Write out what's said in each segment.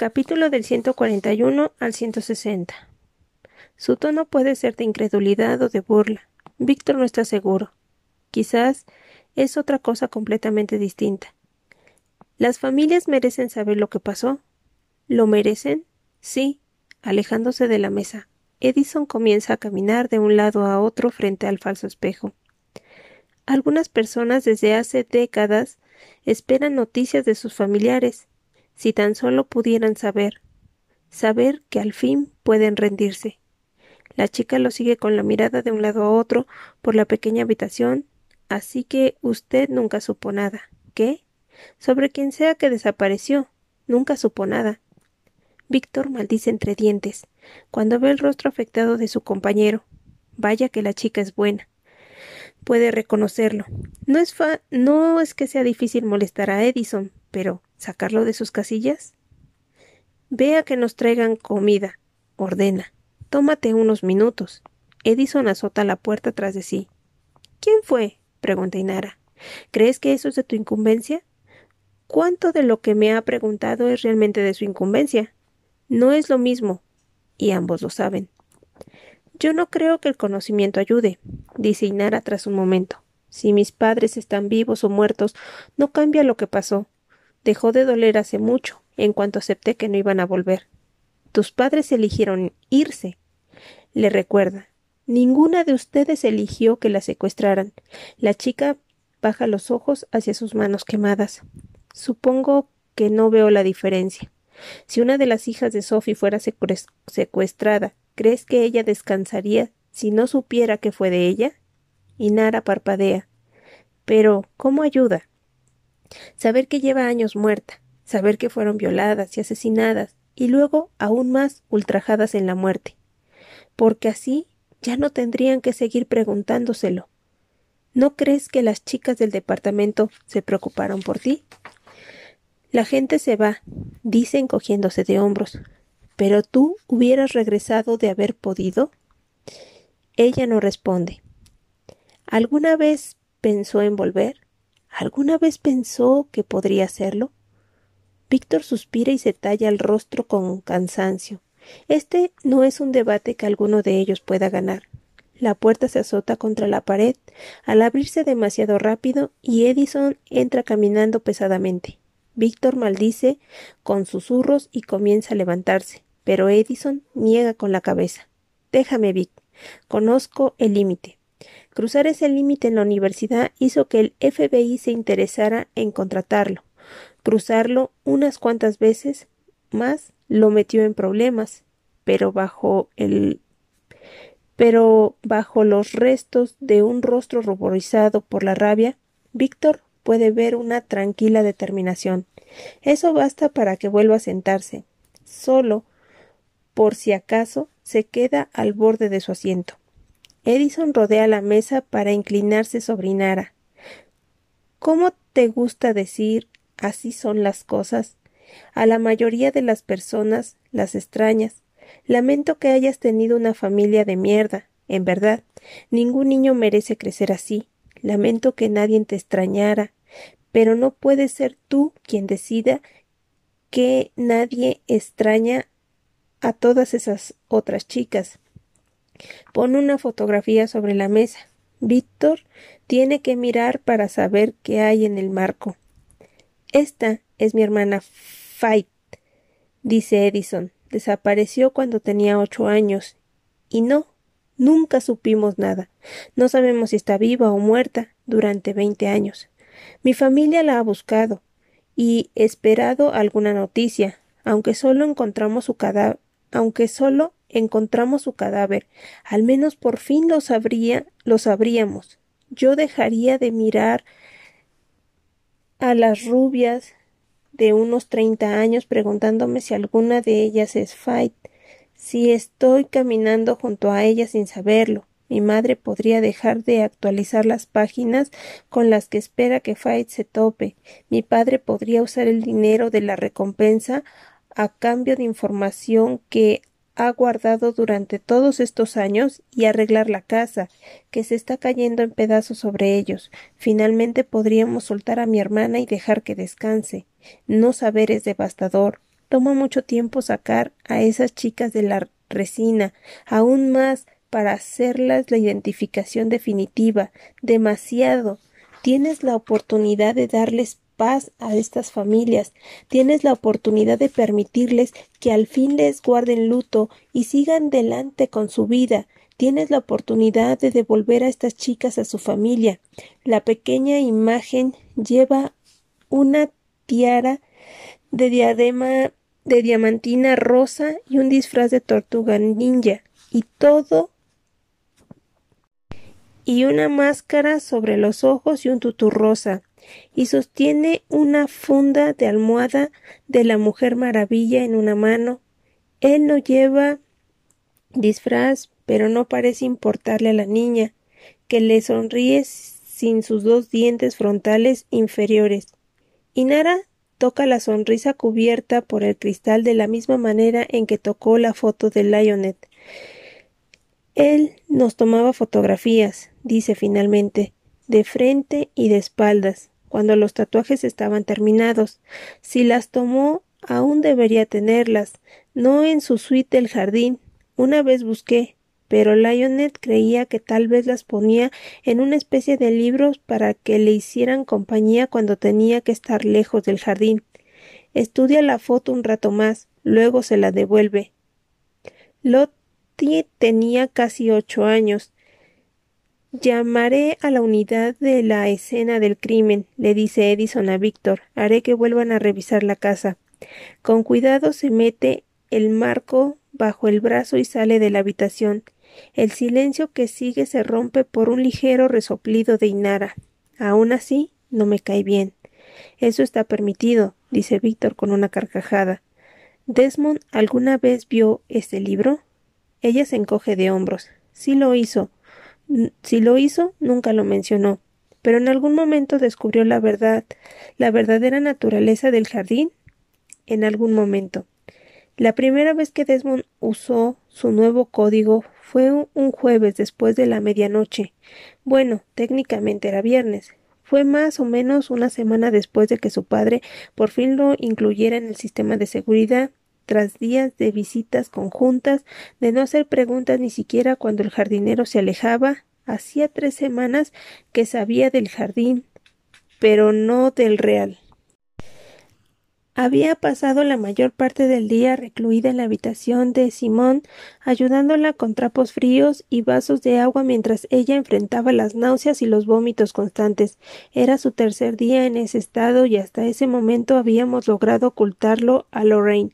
Capítulo del 141 al 160. Su tono puede ser de incredulidad o de burla. Víctor no está seguro. Quizás es otra cosa completamente distinta. ¿Las familias merecen saber lo que pasó? ¿Lo merecen? Sí. Alejándose de la mesa, Edison comienza a caminar de un lado a otro frente al falso espejo. Algunas personas desde hace décadas esperan noticias de sus familiares, si tan solo pudieran saber, saber que al fin pueden rendirse. La chica lo sigue con la mirada de un lado a otro por la pequeña habitación, así que usted nunca supo nada. ¿Qué? Sobre quien sea que desapareció. Nunca supo nada. Víctor maldice entre dientes cuando ve el rostro afectado de su compañero. Vaya que la chica es buena. Puede reconocerlo. No es fa no es que sea difícil molestar a Edison, pero ¿sacarlo de sus casillas? Vea que nos traigan comida, ordena. Tómate unos minutos. Edison azota la puerta tras de sí. ¿Quién fue? pregunta Inara. ¿Crees que eso es de tu incumbencia? ¿Cuánto de lo que me ha preguntado es realmente de su incumbencia? No es lo mismo, y ambos lo saben. Yo no creo que el conocimiento ayude, dice Inara tras un momento. Si mis padres están vivos o muertos, no cambia lo que pasó. Dejó de doler hace mucho, en cuanto acepté que no iban a volver. Tus padres eligieron irse. Le recuerda. Ninguna de ustedes eligió que la secuestraran. La chica baja los ojos hacia sus manos quemadas. Supongo que no veo la diferencia. Si una de las hijas de Sophie fuera secuestrada, ¿crees que ella descansaría si no supiera que fue de ella? Y Nara parpadea. Pero, ¿cómo ayuda? Saber que lleva años muerta, saber que fueron violadas y asesinadas, y luego aún más ultrajadas en la muerte. Porque así ya no tendrían que seguir preguntándoselo. ¿No crees que las chicas del departamento se preocuparon por ti? La gente se va, dice encogiéndose de hombros. ¿Pero tú hubieras regresado de haber podido? Ella no responde. ¿Alguna vez pensó en volver? ¿Alguna vez pensó que podría hacerlo? Víctor suspira y se talla el rostro con cansancio. Este no es un debate que alguno de ellos pueda ganar. La puerta se azota contra la pared al abrirse demasiado rápido y Edison entra caminando pesadamente. Víctor maldice con susurros y comienza a levantarse, pero Edison niega con la cabeza. Déjame, Vic. Conozco el límite. Cruzar ese límite en la universidad hizo que el FBI se interesara en contratarlo. Cruzarlo unas cuantas veces más lo metió en problemas, pero bajo el pero bajo los restos de un rostro ruborizado por la rabia, Víctor puede ver una tranquila determinación. Eso basta para que vuelva a sentarse. Solo, por si acaso, se queda al borde de su asiento. Edison rodea la mesa para inclinarse sobre Nara. ¿Cómo te gusta decir así son las cosas? A la mayoría de las personas las extrañas. Lamento que hayas tenido una familia de mierda. En verdad, ningún niño merece crecer así. Lamento que nadie te extrañara, pero no puedes ser tú quien decida que nadie extraña a todas esas otras chicas. Pon una fotografía sobre la mesa. Víctor tiene que mirar para saber qué hay en el marco. Esta es mi hermana Fight, dice Edison. Desapareció cuando tenía ocho años. Y no, nunca supimos nada. No sabemos si está viva o muerta durante veinte años. Mi familia la ha buscado y esperado alguna noticia, aunque solo encontramos su cadáver, aunque solo encontramos su cadáver, al menos por fin lo sabría, lo sabríamos. Yo dejaría de mirar a las rubias de unos treinta años preguntándome si alguna de ellas es Fight, si estoy caminando junto a ella sin saberlo, mi madre podría dejar de actualizar las páginas con las que espera que Fight se tope. Mi padre podría usar el dinero de la recompensa a cambio de información que ha guardado durante todos estos años y arreglar la casa, que se está cayendo en pedazos sobre ellos. Finalmente podríamos soltar a mi hermana y dejar que descanse. No saber es devastador. Toma mucho tiempo sacar a esas chicas de la resina, aún más para hacerlas la identificación definitiva. Demasiado. Tienes la oportunidad de darles paz a estas familias. Tienes la oportunidad de permitirles que al fin les guarden luto y sigan delante con su vida. Tienes la oportunidad de devolver a estas chicas a su familia. La pequeña imagen lleva una tiara de diadema de diamantina rosa y un disfraz de tortuga ninja y todo y una máscara sobre los ojos y un tutú rosa y sostiene una funda de almohada de la Mujer Maravilla en una mano. Él no lleva disfraz, pero no parece importarle a la niña, que le sonríe sin sus dos dientes frontales inferiores. Y Nara toca la sonrisa cubierta por el cristal de la misma manera en que tocó la foto de Lionet. Él nos tomaba fotografías, dice finalmente, de frente y de espaldas cuando los tatuajes estaban terminados. Si las tomó, aún debería tenerlas, no en su suite del jardín. Una vez busqué, pero Lionel creía que tal vez las ponía en una especie de libros para que le hicieran compañía cuando tenía que estar lejos del jardín. Estudia la foto un rato más, luego se la devuelve. Lottie tenía casi ocho años. Llamaré a la unidad de la escena del crimen, le dice Edison a Víctor. Haré que vuelvan a revisar la casa. Con cuidado se mete el marco bajo el brazo y sale de la habitación. El silencio que sigue se rompe por un ligero resoplido de Inara. Aún así, no me cae bien. Eso está permitido, dice Víctor con una carcajada. ¿Desmond alguna vez vio este libro? Ella se encoge de hombros. Sí lo hizo. Si lo hizo, nunca lo mencionó, pero en algún momento descubrió la verdad, la verdadera naturaleza del jardín. En algún momento. La primera vez que Desmond usó su nuevo código fue un jueves después de la medianoche. Bueno, técnicamente era viernes. Fue más o menos una semana después de que su padre por fin lo incluyera en el sistema de seguridad, tras días de visitas conjuntas, de no hacer preguntas ni siquiera cuando el jardinero se alejaba, hacía tres semanas que sabía del jardín, pero no del real. Había pasado la mayor parte del día recluida en la habitación de Simón, ayudándola con trapos fríos y vasos de agua mientras ella enfrentaba las náuseas y los vómitos constantes. Era su tercer día en ese estado y hasta ese momento habíamos logrado ocultarlo a Lorraine,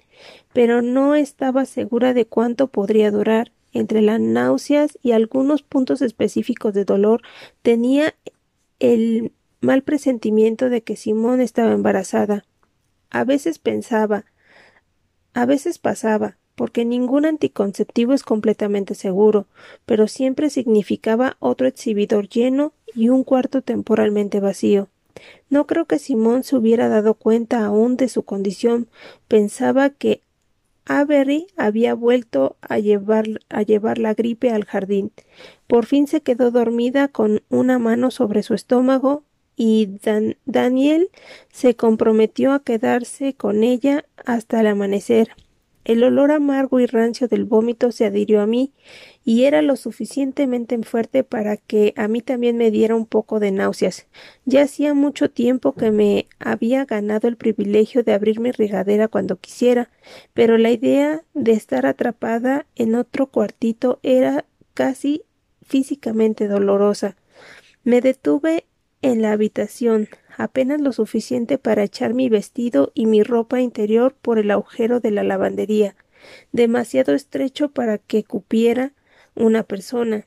pero no estaba segura de cuánto podría durar. Entre las náuseas y algunos puntos específicos de dolor tenía el mal presentimiento de que Simón estaba embarazada. A veces pensaba, a veces pasaba, porque ningún anticonceptivo es completamente seguro, pero siempre significaba otro exhibidor lleno y un cuarto temporalmente vacío. No creo que Simón se hubiera dado cuenta aún de su condición. Pensaba que Avery había vuelto a llevar, a llevar la gripe al jardín. Por fin se quedó dormida con una mano sobre su estómago y Daniel se comprometió a quedarse con ella hasta el amanecer. El olor amargo y rancio del vómito se adhirió a mí y era lo suficientemente fuerte para que a mí también me diera un poco de náuseas. Ya hacía mucho tiempo que me había ganado el privilegio de abrir mi regadera cuando quisiera, pero la idea de estar atrapada en otro cuartito era casi físicamente dolorosa. Me detuve en la habitación, apenas lo suficiente para echar mi vestido y mi ropa interior por el agujero de la lavandería, demasiado estrecho para que cupiera una persona.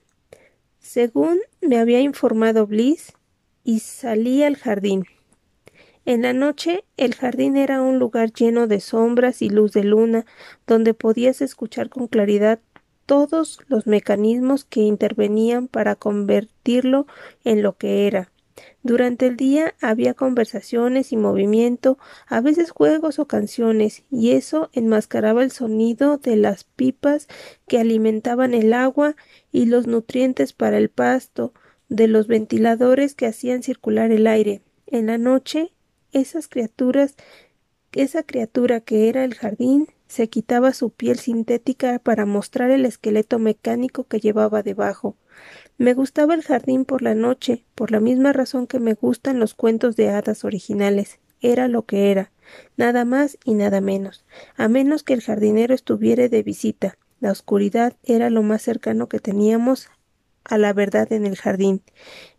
Según me había informado Bliss, y salí al jardín. En la noche el jardín era un lugar lleno de sombras y luz de luna, donde podías escuchar con claridad todos los mecanismos que intervenían para convertirlo en lo que era. Durante el día había conversaciones y movimiento, a veces juegos o canciones, y eso enmascaraba el sonido de las pipas que alimentaban el agua y los nutrientes para el pasto, de los ventiladores que hacían circular el aire. En la noche, esas criaturas esa criatura que era el jardín se quitaba su piel sintética para mostrar el esqueleto mecánico que llevaba debajo. Me gustaba el jardín por la noche, por la misma razón que me gustan los cuentos de hadas originales. Era lo que era, nada más y nada menos, a menos que el jardinero estuviera de visita. La oscuridad era lo más cercano que teníamos a la verdad en el jardín.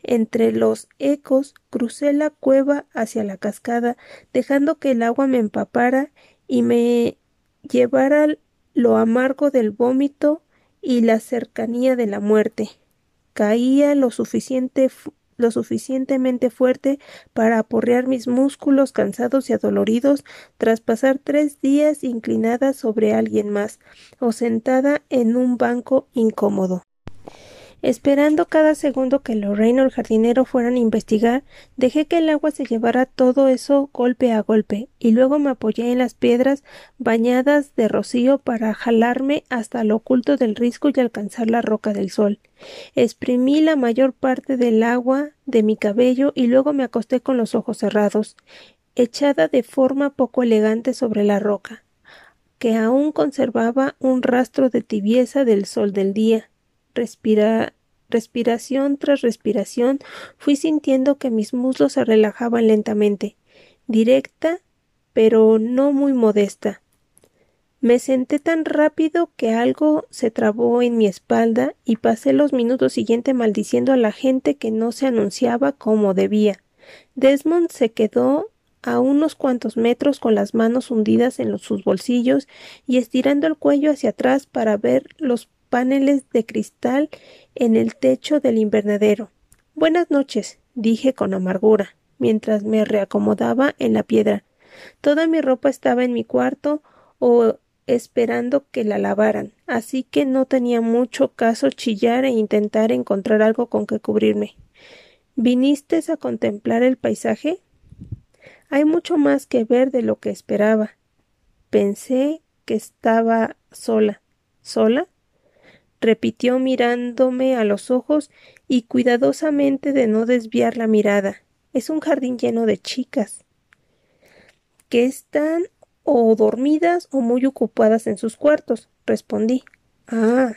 Entre los ecos crucé la cueva hacia la cascada, dejando que el agua me empapara y me llevara lo amargo del vómito y la cercanía de la muerte. Caía lo suficiente lo suficientemente fuerte para aporrear mis músculos cansados y adoloridos tras pasar tres días inclinada sobre alguien más o sentada en un banco incómodo. Esperando cada segundo que Lorraine o el jardinero fueran a investigar, dejé que el agua se llevara todo eso golpe a golpe, y luego me apoyé en las piedras bañadas de rocío para jalarme hasta lo oculto del risco y alcanzar la roca del sol. Exprimí la mayor parte del agua de mi cabello y luego me acosté con los ojos cerrados, echada de forma poco elegante sobre la roca, que aún conservaba un rastro de tibieza del sol del día respiración tras respiración, fui sintiendo que mis muslos se relajaban lentamente, directa, pero no muy modesta. Me senté tan rápido que algo se trabó en mi espalda y pasé los minutos siguientes maldiciendo a la gente que no se anunciaba como debía. Desmond se quedó a unos cuantos metros con las manos hundidas en sus bolsillos y estirando el cuello hacia atrás para ver los paneles de cristal en el techo del invernadero. Buenas noches, dije con amargura, mientras me reacomodaba en la piedra. Toda mi ropa estaba en mi cuarto o esperando que la lavaran, así que no tenía mucho caso chillar e intentar encontrar algo con que cubrirme. ¿Viniste a contemplar el paisaje? Hay mucho más que ver de lo que esperaba. Pensé que estaba sola. ¿Sola? Repitió mirándome a los ojos y cuidadosamente de no desviar la mirada. Es un jardín lleno de chicas que están o dormidas o muy ocupadas en sus cuartos, respondí. Ah.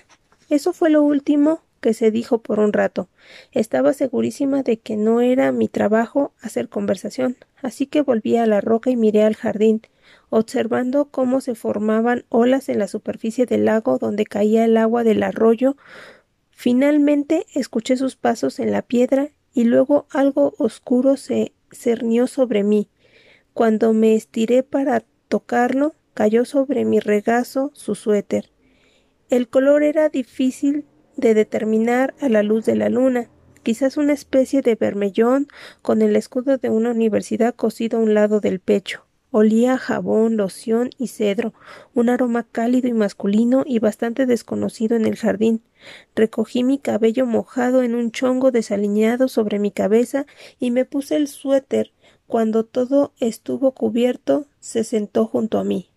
Eso fue lo último que se dijo por un rato. Estaba segurísima de que no era mi trabajo hacer conversación, así que volví a la roca y miré al jardín observando cómo se formaban olas en la superficie del lago donde caía el agua del arroyo. Finalmente escuché sus pasos en la piedra y luego algo oscuro se cernió sobre mí. Cuando me estiré para tocarlo, cayó sobre mi regazo su suéter. El color era difícil de determinar a la luz de la luna, quizás una especie de vermellón con el escudo de una universidad cosido a un lado del pecho. Olía jabón, loción y cedro, un aroma cálido y masculino y bastante desconocido en el jardín. Recogí mi cabello mojado en un chongo desaliñado sobre mi cabeza y me puse el suéter. Cuando todo estuvo cubierto, se sentó junto a mí.